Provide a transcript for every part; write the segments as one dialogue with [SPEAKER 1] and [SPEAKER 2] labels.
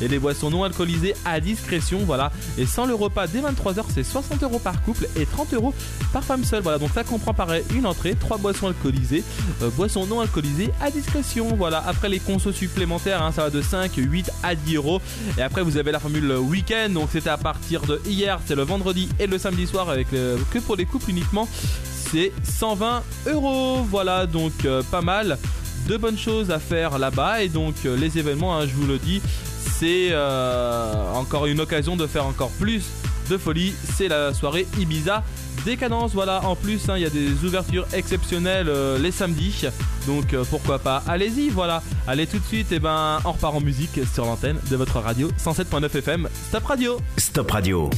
[SPEAKER 1] et les boissons non alcoolisées à discrétion. Voilà. Et sans le repas dès 23h, c'est 60 euros par couple et 30 euros par femme seule. Voilà. Donc ça comprend pareil une entrée, trois boissons alcoolisées, euh, boissons non alcoolisées à discrétion. Voilà. Après les consos supplémentaires, hein, ça va de 5, 8 à 10 euros. Et après vous avez la formule week-end. Donc c'était à partir de hier, c'est le vendredi et le samedi soir avec que pour les couples uniquement. C'est 120 euros. Voilà. Donc euh, pas mal de bonnes choses à faire là-bas et donc euh, les événements, hein, je vous le dis, c'est euh, encore une occasion de faire encore plus de folie. C'est la soirée Ibiza Décadence. Voilà, en plus, hein, il y a des ouvertures exceptionnelles euh, les samedis. Donc pourquoi pas, allez-y, voilà. Allez tout de suite, et eh ben on repart en musique sur l'antenne de votre radio 107.9 FM. Stop Radio.
[SPEAKER 2] Stop Radio.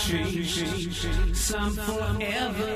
[SPEAKER 2] tree, some forever.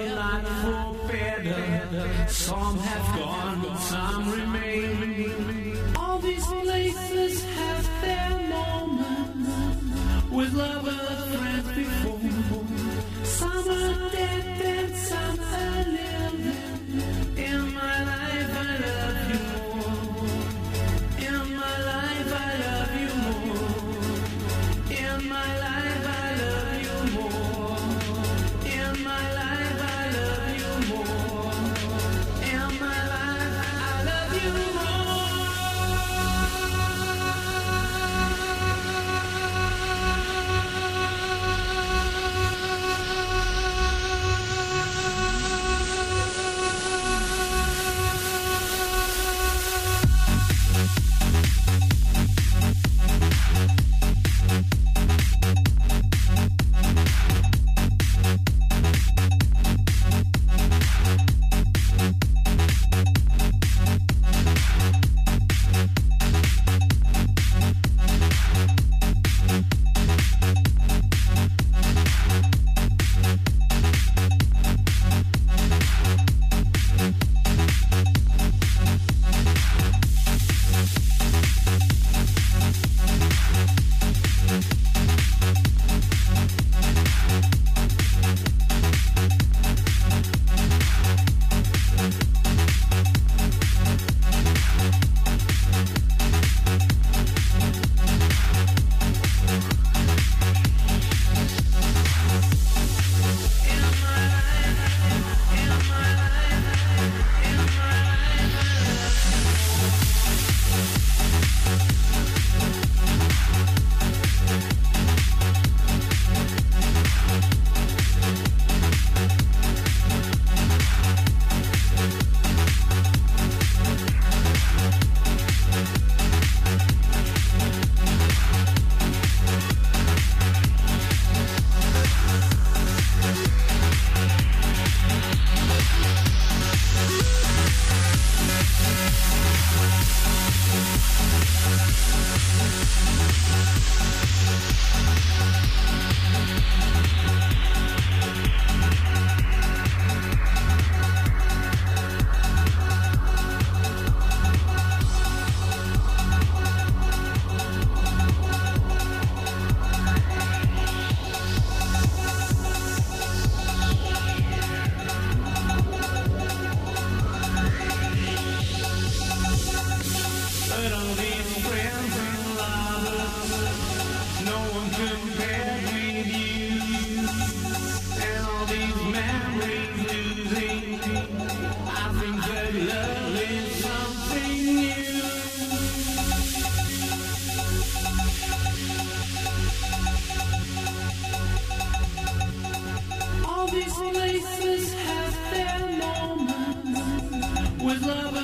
[SPEAKER 2] faces have their moments with love.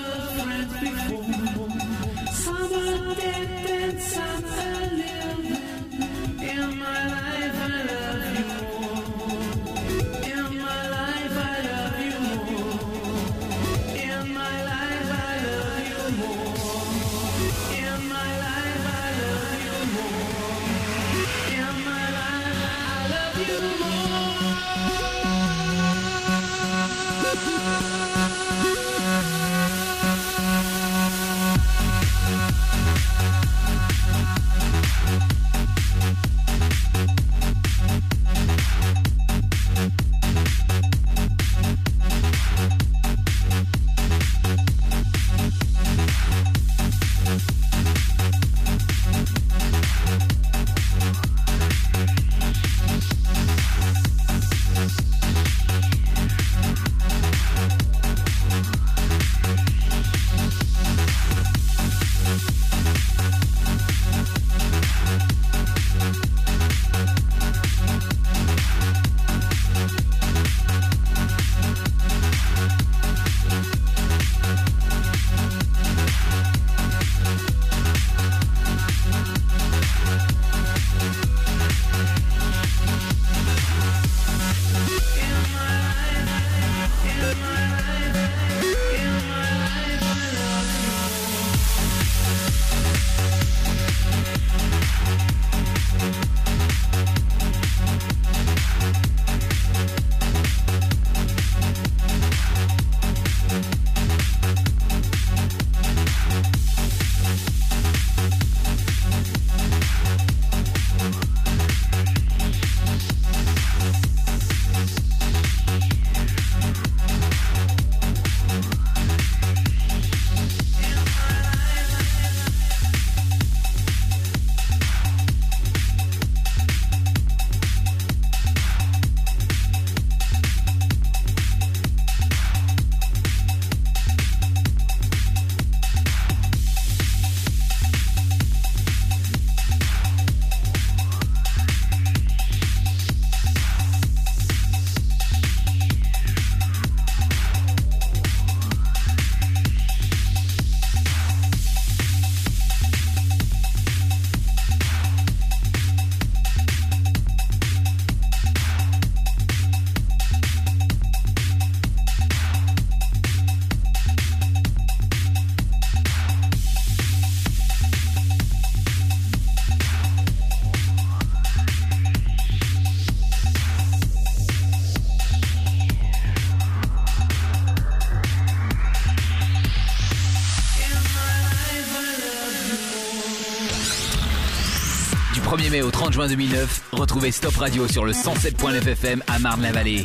[SPEAKER 3] Juin 2009, retrouvez Stop Radio sur le 107.9 FM à Marne-la-Vallée.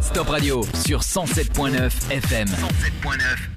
[SPEAKER 3] Stop Radio sur 107.9 FM. 107.9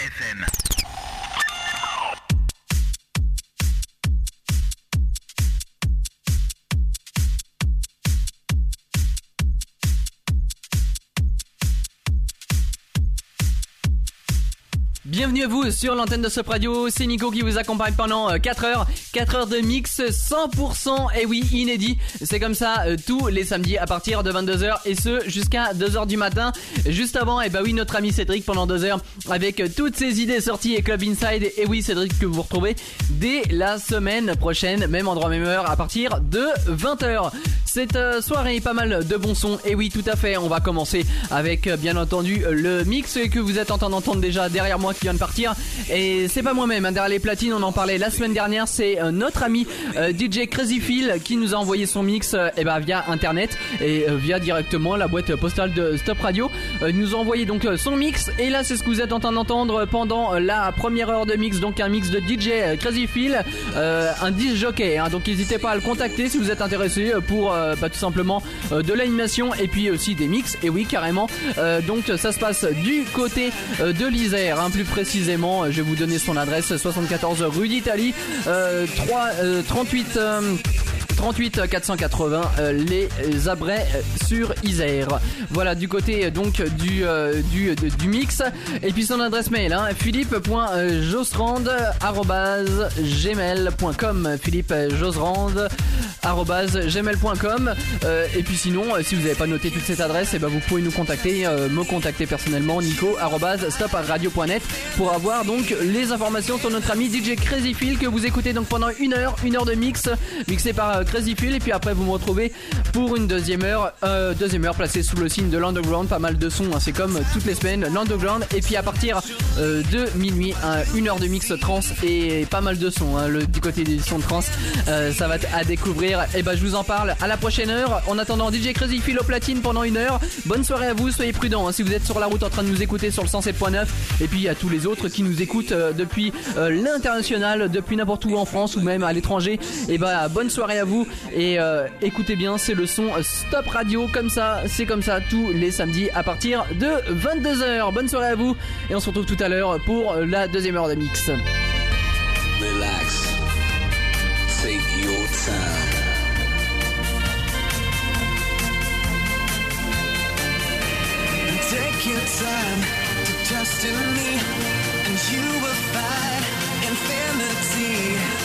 [SPEAKER 4] vous sur l'antenne de Stop Radio, c'est Nico qui vous accompagne pendant 4 euh, heures. 4 heures de mix 100% et oui inédit. C'est comme ça euh, tous les samedis à partir de 22h et ce jusqu'à 2h du matin. Juste avant et eh bah oui notre ami Cédric pendant 2 heures avec euh, toutes ses idées sorties et Club Inside. Et oui Cédric que vous retrouvez dès la semaine prochaine même endroit même heure à partir de 20h cette soirée pas mal de bons sons. Et oui tout à fait. On va commencer avec bien entendu le mix que vous êtes en train d'entendre déjà derrière moi qui vient de partir et c'est pas moi-même hein, derrière les platines on en parlait la semaine dernière c'est notre ami euh, DJ Crazy Phil qui nous a envoyé son mix et euh, eh ben, via internet et euh, via directement la boîte postale de Stop Radio. il nous a envoyé donc son mix et là c'est ce que vous êtes en train d'entendre pendant la première heure de mix, donc un mix de DJ Crazy Phil, un disc jockey. Hein. donc n'hésitez pas à le contacter si vous êtes intéressé pour bah, tout simplement de l'animation et puis aussi des mix. Et oui carrément. donc ça se passe du côté de l'Isère, hein. plus précisément. Je vais vous donner son adresse 74 rue d'Italie. 3, 38 38 480 les Abrais euh, sur Isère. Voilà du côté donc du euh, du, du mix. Et puis son adresse mail hein, philippe.josrand@gmail.com Philippe euh, et puis sinon si vous n'avez pas noté toute cette adresse et eh ben vous pouvez nous contacter me contacter personnellement nico stopradio.net pour avoir donc les informations sur notre ami DJ Crazy Phil que vous écoutez donc pendant une heure une heure de mix mixé par Crazy Feel et puis après vous me retrouvez pour une deuxième heure, euh, deuxième heure placée sous le signe de l'underground, pas mal de sons, hein, c'est comme toutes les semaines l'underground et puis à partir euh, de minuit, une heure de mix trans et pas mal de sons, hein, le du côté des sons trans, euh, ça va à découvrir. Et bah je vous en parle à la prochaine heure. En attendant DJ Crazy Phil au platine pendant une heure. Bonne soirée à vous, soyez prudents hein, si vous êtes sur la route en train de nous écouter sur le 107.9 et puis à tous les autres qui nous écoutent depuis l'international, depuis n'importe où en France ou même à l'étranger. Et bah bonne soirée à vous et écoutez bien, c'est le son Stop Radio comme ça, c'est comme ça tous les samedis à partir de 22h. Bonne soirée à vous et on se retrouve tout à l'heure pour la deuxième heure de mix.
[SPEAKER 5] Relax. Take your time. Take your time to trust in me, and you will find infinity,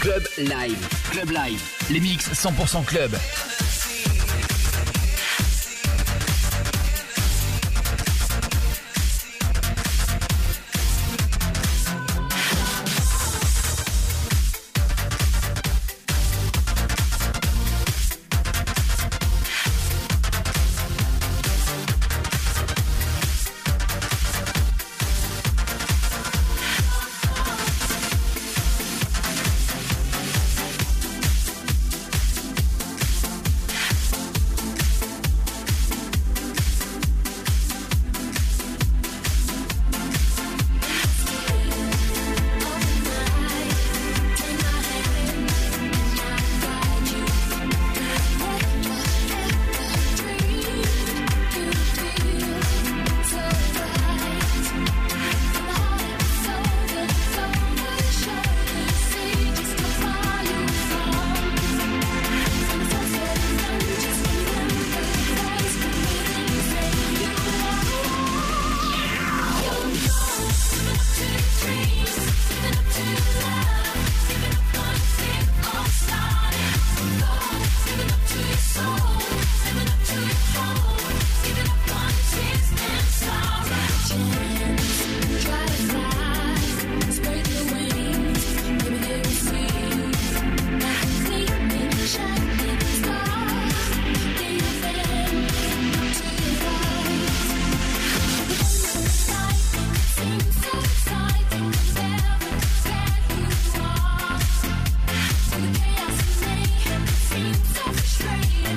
[SPEAKER 3] Club Live. Club Live. Les mix 100% club.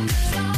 [SPEAKER 3] Bye.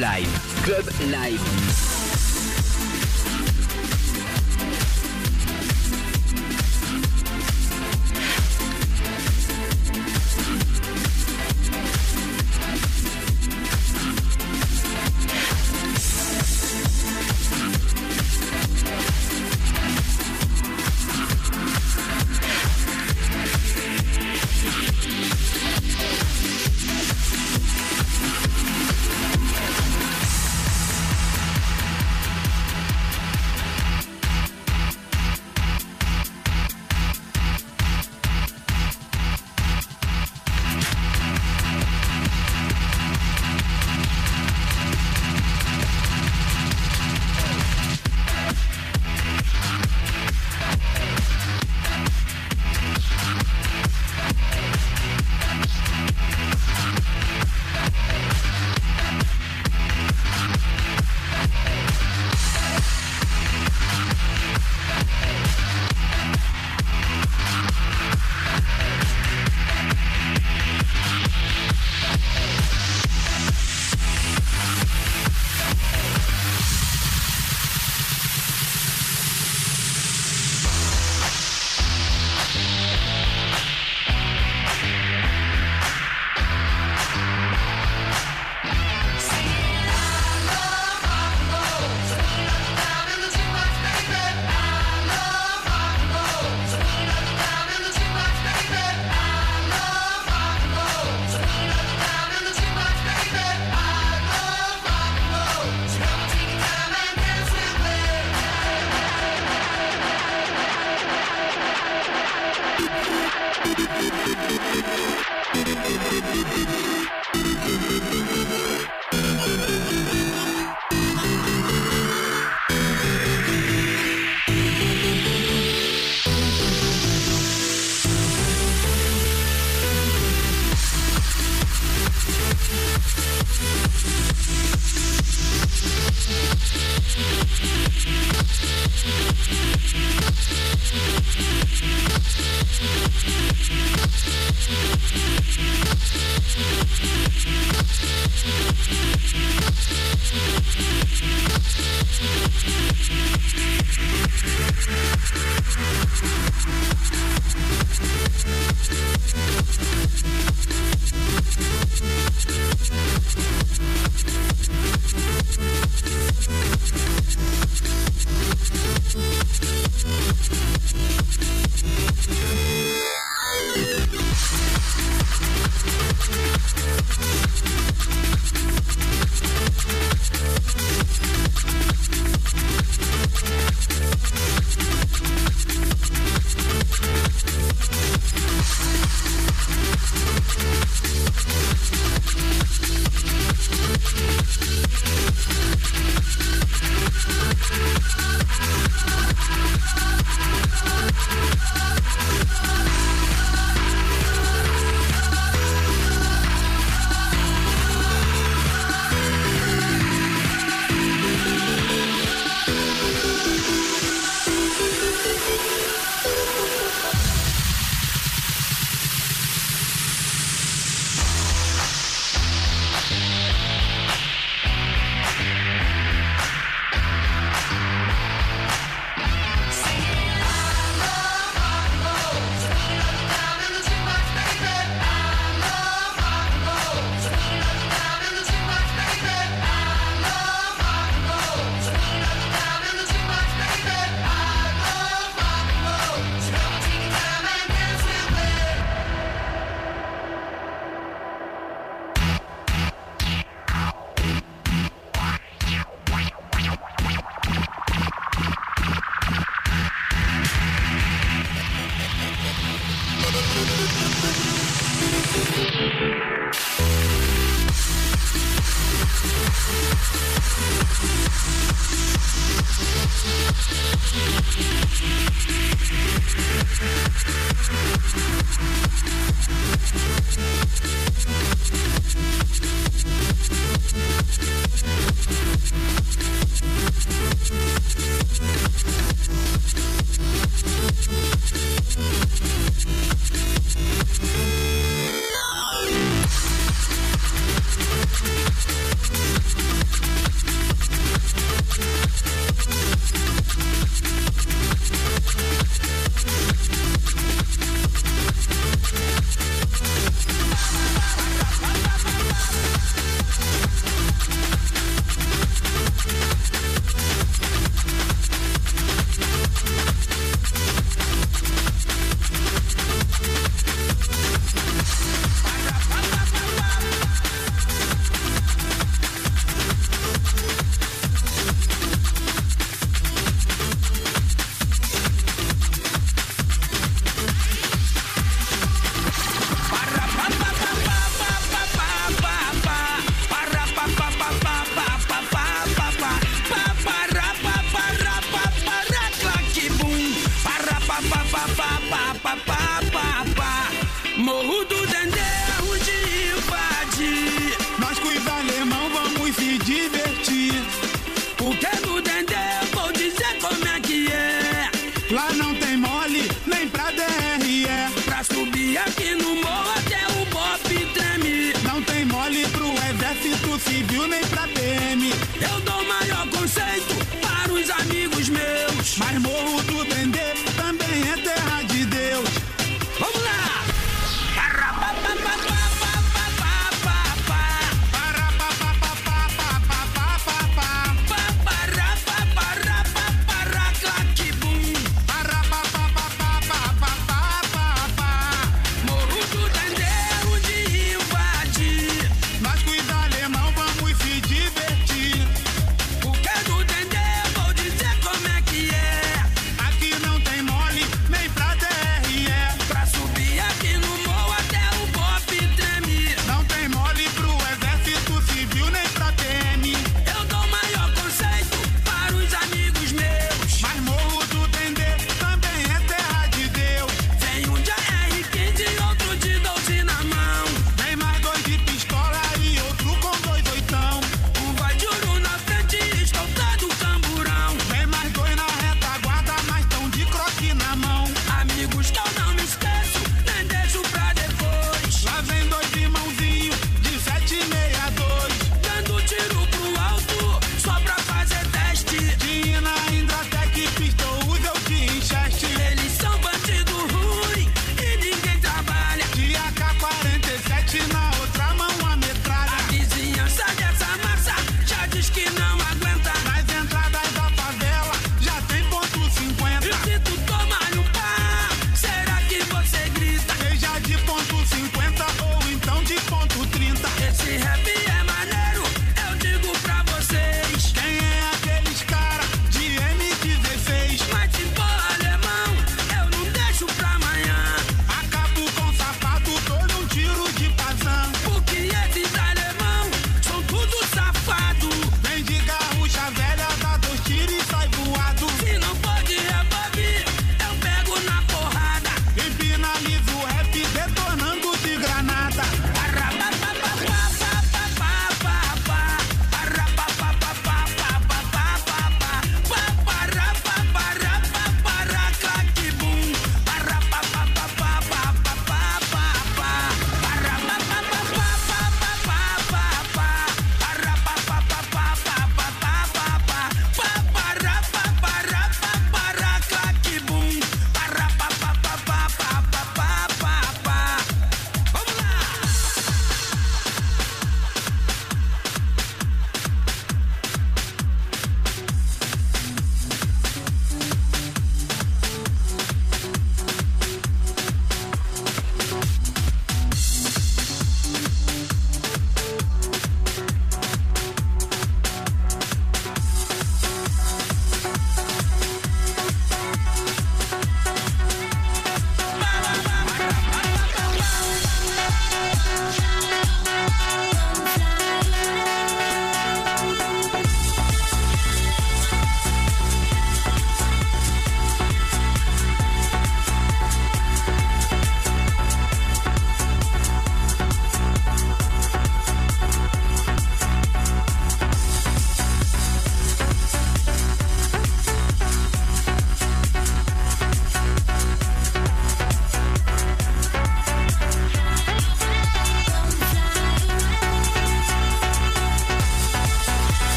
[SPEAKER 3] Live. Club Live.
[SPEAKER 6] Thank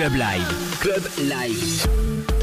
[SPEAKER 3] Club Live. Club Live.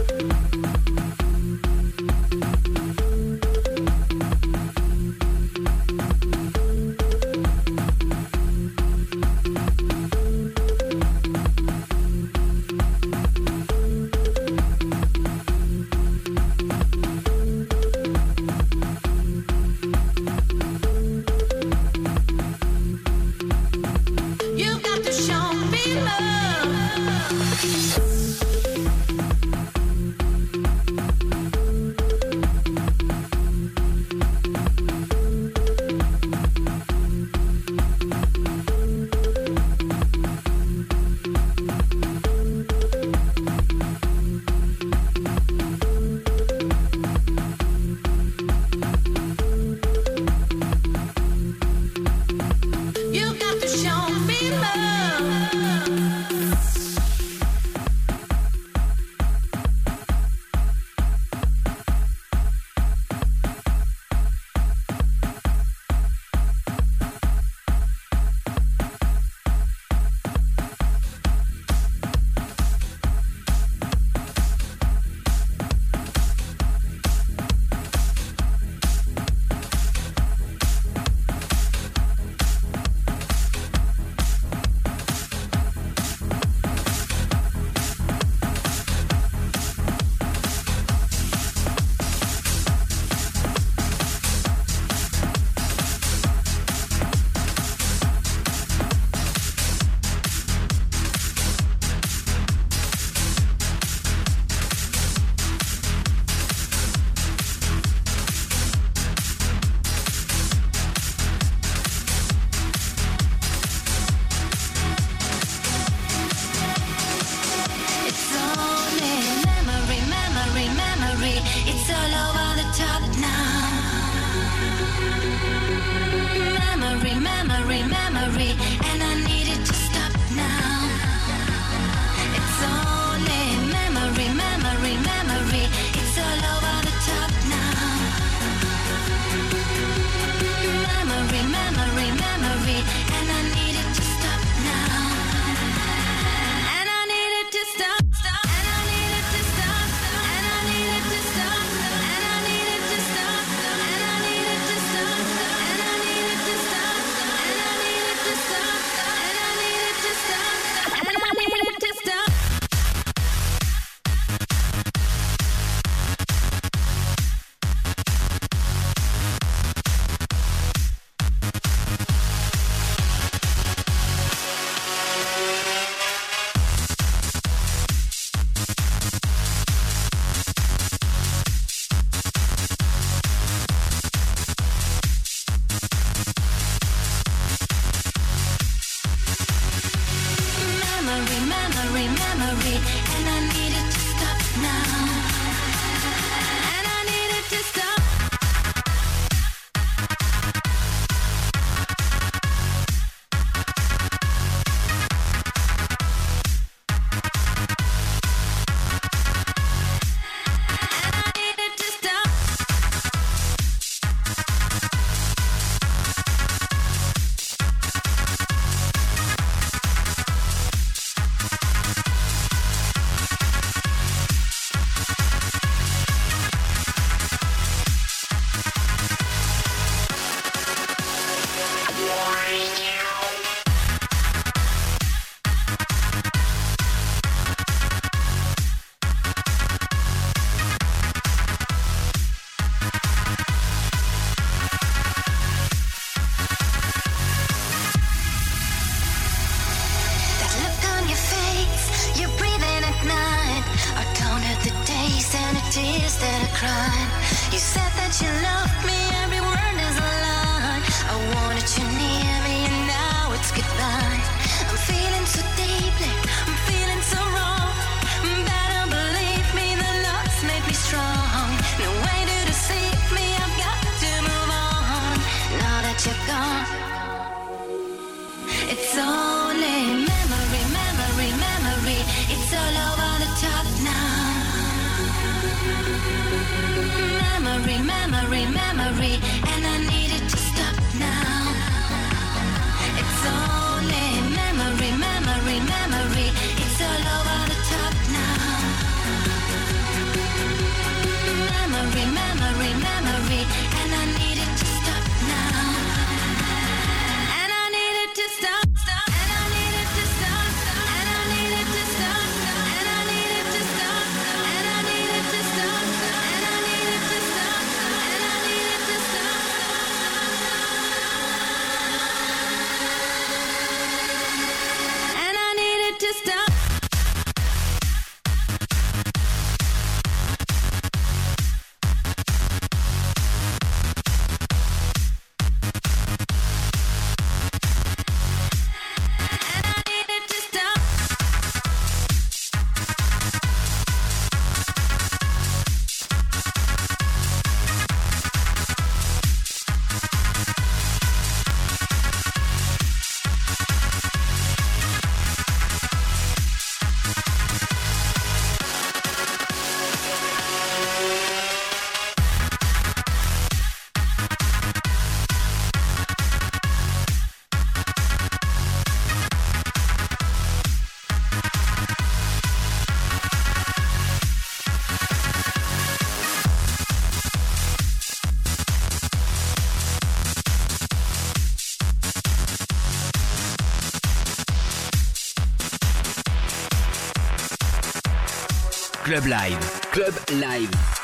[SPEAKER 3] Club Live. Club Live.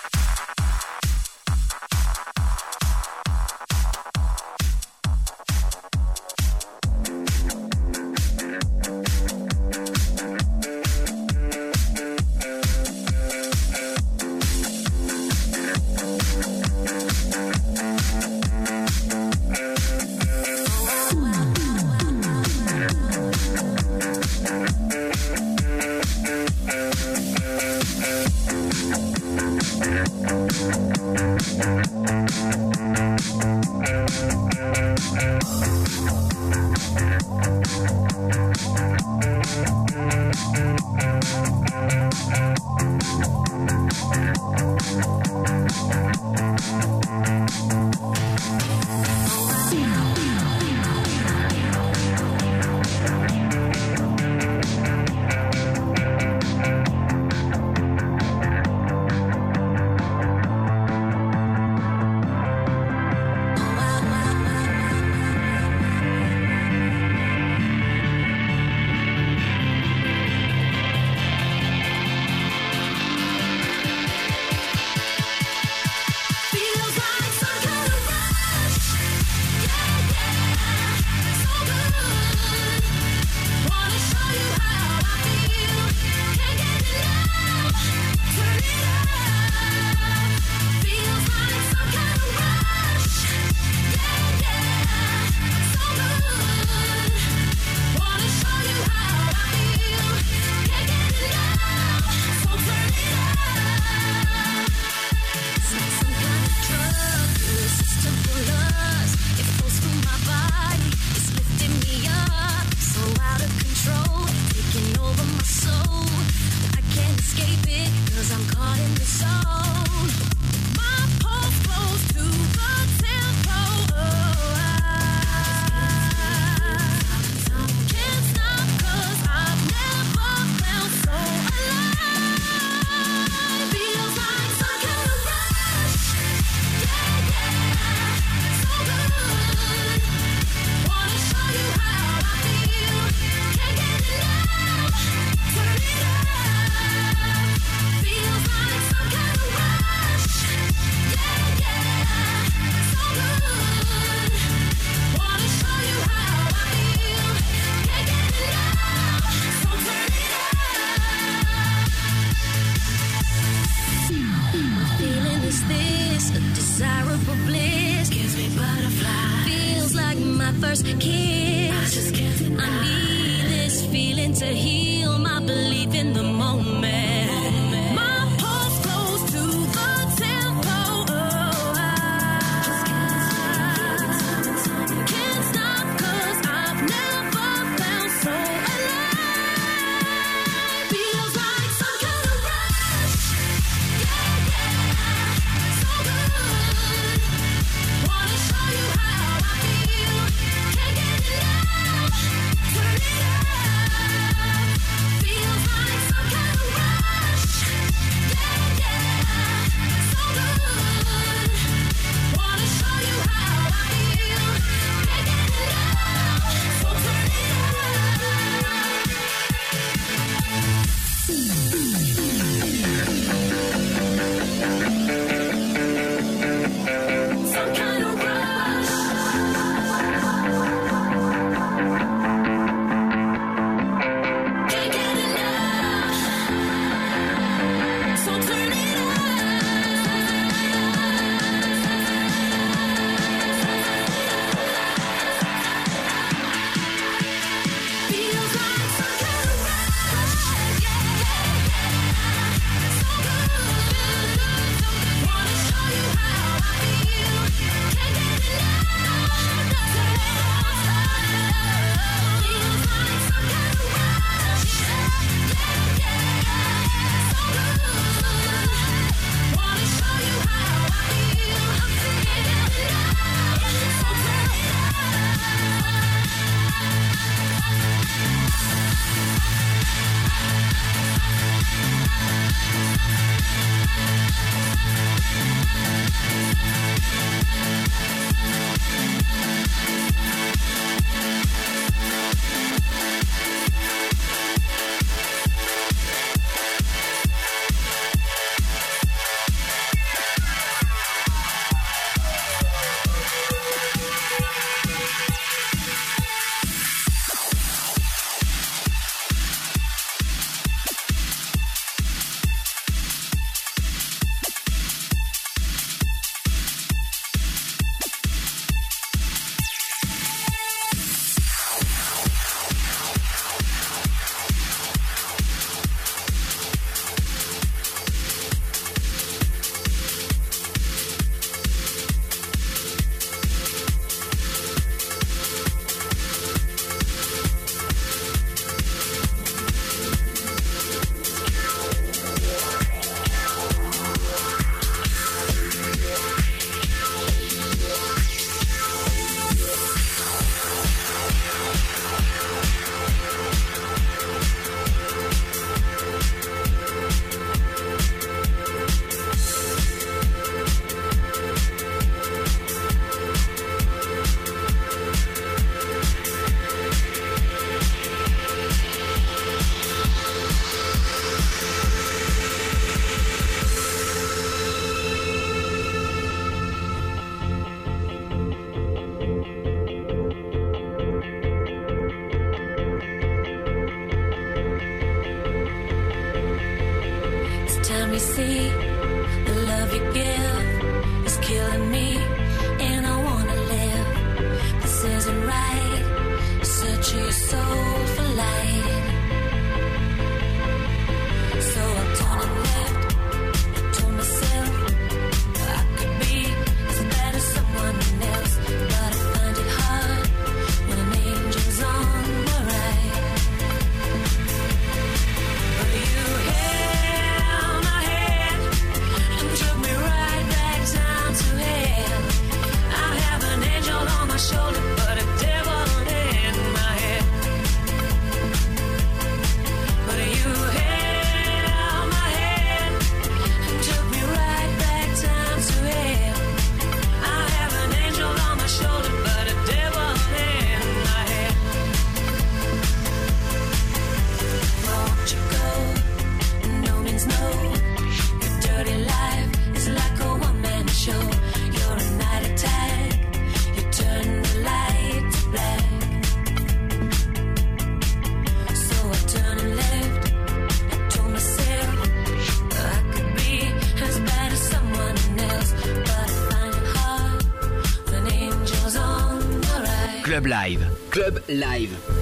[SPEAKER 6] Live.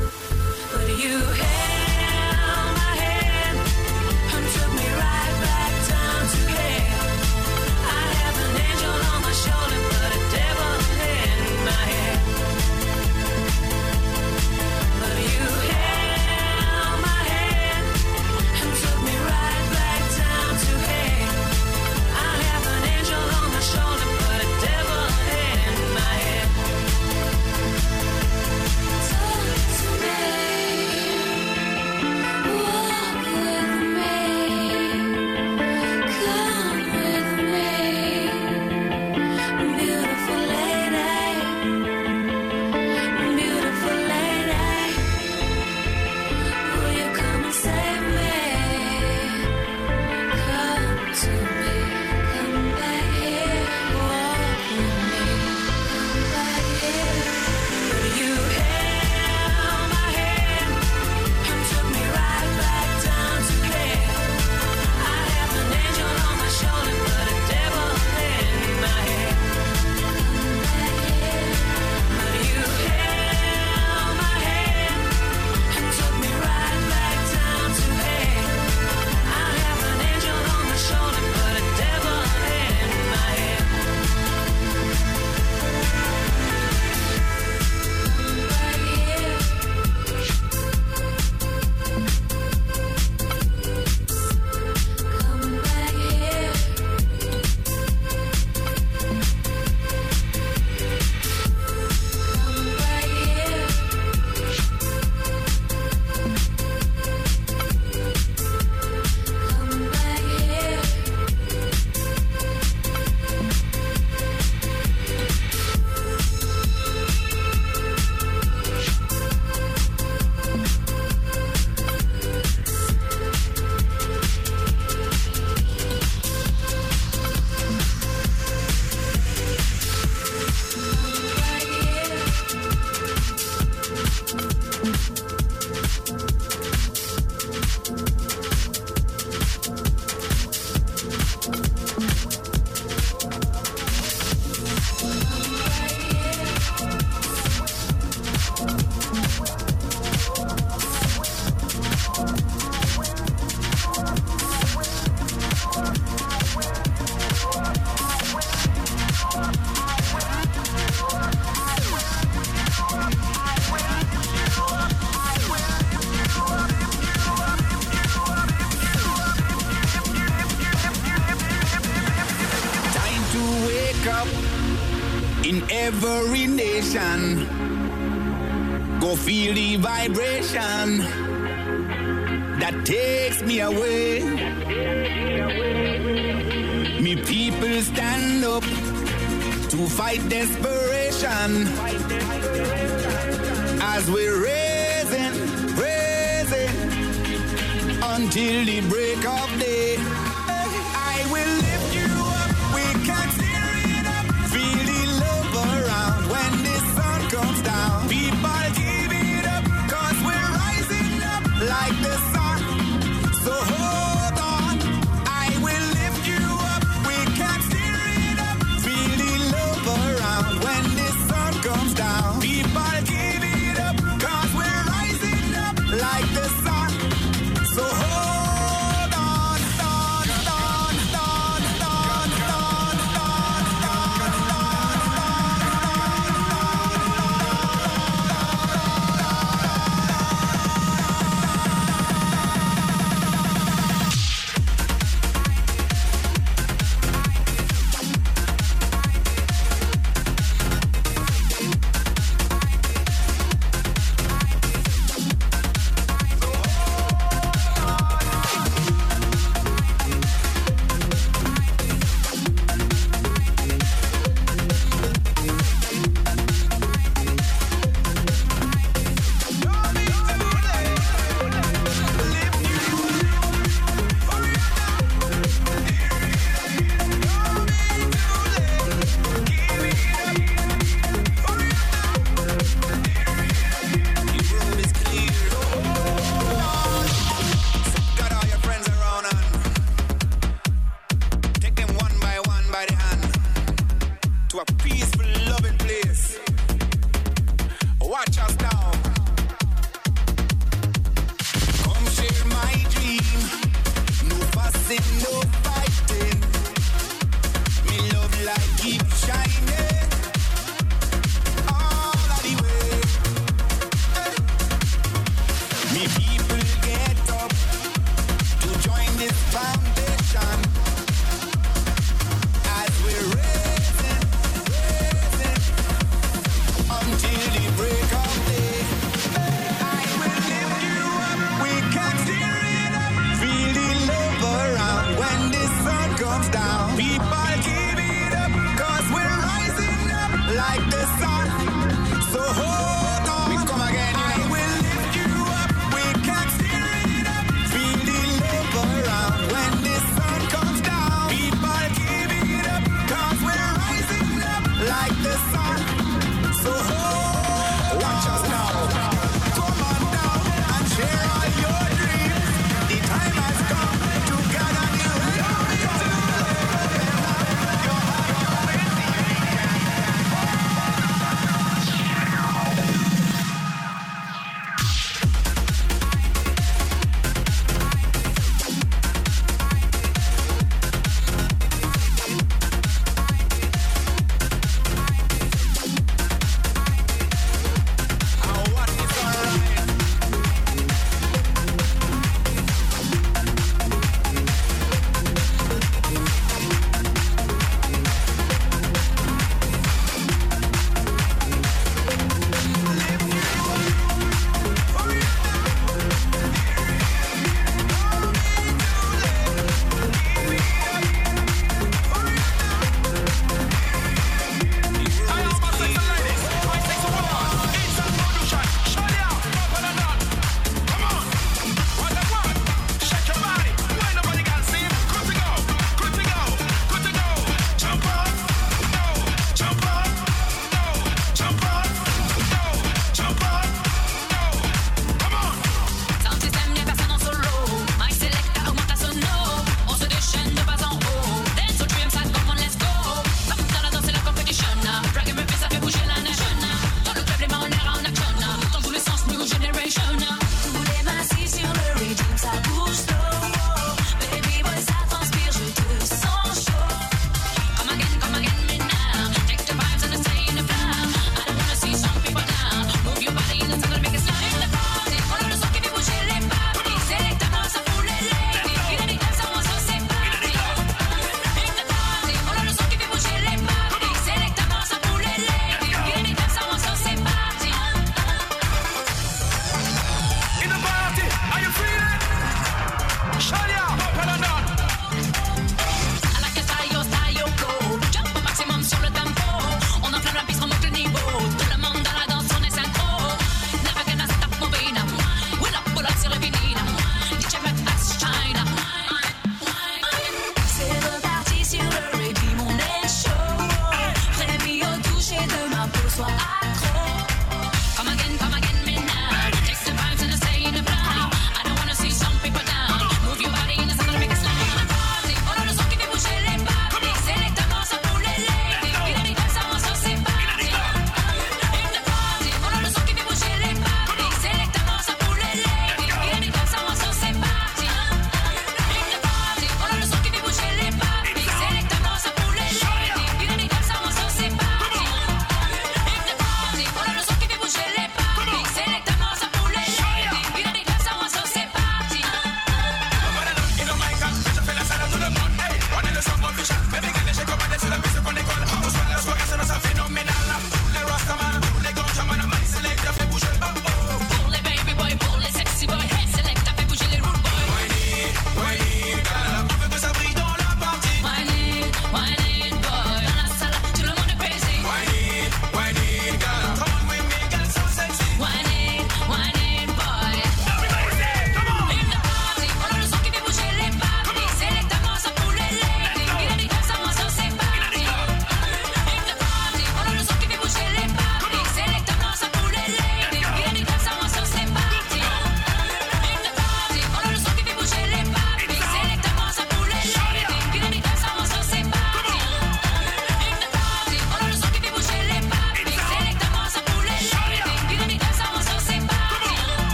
[SPEAKER 7] Until the break of day.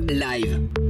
[SPEAKER 8] Live.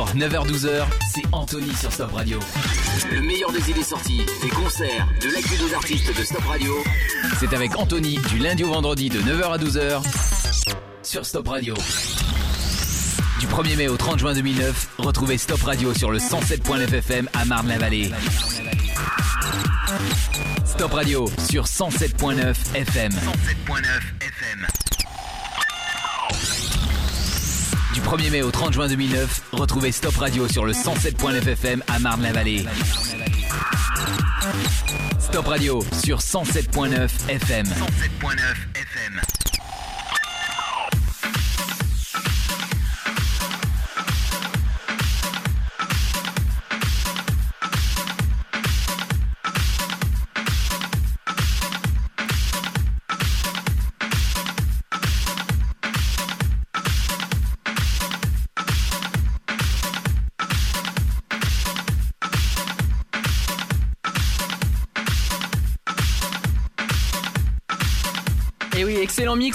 [SPEAKER 8] Jours, 9h-12h, c'est Anthony sur Stop Radio. Le meilleur des idées sorties, des concerts, de l'actu des artistes de Stop Radio. C'est avec Anthony du lundi au vendredi de 9h à 12h sur Stop Radio. Du 1er mai au 30 juin 2009, retrouvez Stop Radio sur le 107.9 FM à Marne-la-Vallée. Stop Radio sur 107.9 FM. 107.9 Du 1er mai au 30 juin 2009, retrouvez Stop Radio sur le 107.9 FM à Marne-la-Vallée. Stop Radio sur 107.9 FM. 107.9 FM.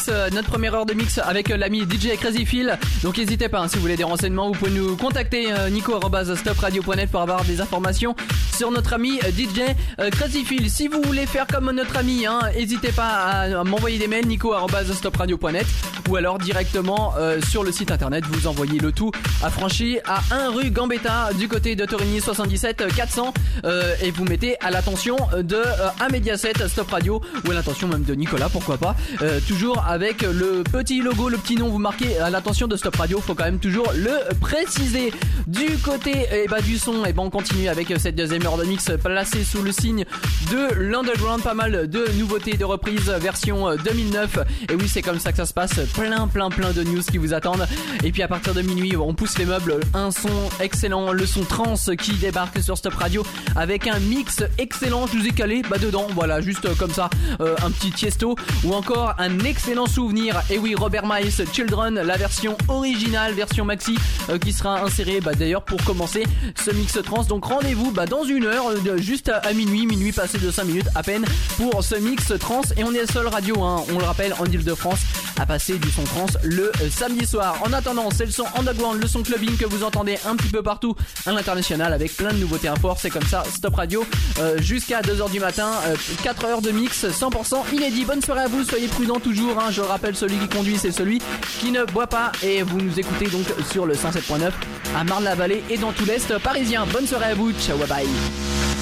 [SPEAKER 4] Euh, notre première heure de mix avec euh, l'ami DJ Crazy Phil. Donc n'hésitez pas, hein, si vous voulez des renseignements, vous pouvez nous contacter euh, nico@stopradio.net pour avoir des informations sur notre ami euh, DJ Crazy Phil. Si vous voulez faire comme notre ami, hein, n'hésitez pas à, à m'envoyer des mails nico@stopradio.net ou alors directement euh, sur le site internet, vous envoyez le tout affranchi à 1 rue Gambetta du côté de Torigny 77 400 euh, et vous mettez à l'attention de euh, Mediaset Stop Radio ou à l'attention même de Nicolas, pourquoi pas. Euh, toujours avec le petit logo, le petit nom, vous marquez à l'attention de Stop Radio, faut quand même toujours le préciser. Du côté eh ben, du son, et ben on continue avec cette deuxième heure de mix placée sous le signe de l'underground, pas mal de nouveautés, de reprises version euh, 2009. Et oui, c'est comme ça que ça se passe, plein plein plein de news qui vous attendent. Et puis à partir de minuit, on pousse les meubles, un son excellent, le son trans qui débarque sur Stop Radio avec un mix excellent. Je vous ai calé bah dedans, voilà, juste comme ça, euh, un petit tiesto ou encore un excellent souvenir. Et oui, Robert Miles, Children, la version originale, version maxi, euh, qui sera insérée bah, d'ailleurs pour commencer ce mix trans. Donc rendez-vous bah, dans une heure, euh, juste à, à minuit, minuit passé de 5 minutes à peine pour ce mix trans. Et on est la seule radio, hein, on le rappelle, en Ile-de-France à passer son trans le euh, samedi soir. En attendant, c'est le son underground, le son clubbing que vous entendez un petit peu partout à l'international avec plein de nouveautés import. C'est comme ça, Stop Radio euh, jusqu'à 2h du matin, euh, 4 heures de mix 100% inédit. Bonne soirée à vous, soyez prudents toujours. hein. Je le rappelle, celui qui conduit, c'est celui qui ne boit pas. Et vous nous écoutez donc sur le 107.9 à Marne-la-Vallée et dans tout l'Est parisien. Bonne soirée à vous, ciao, bye bye.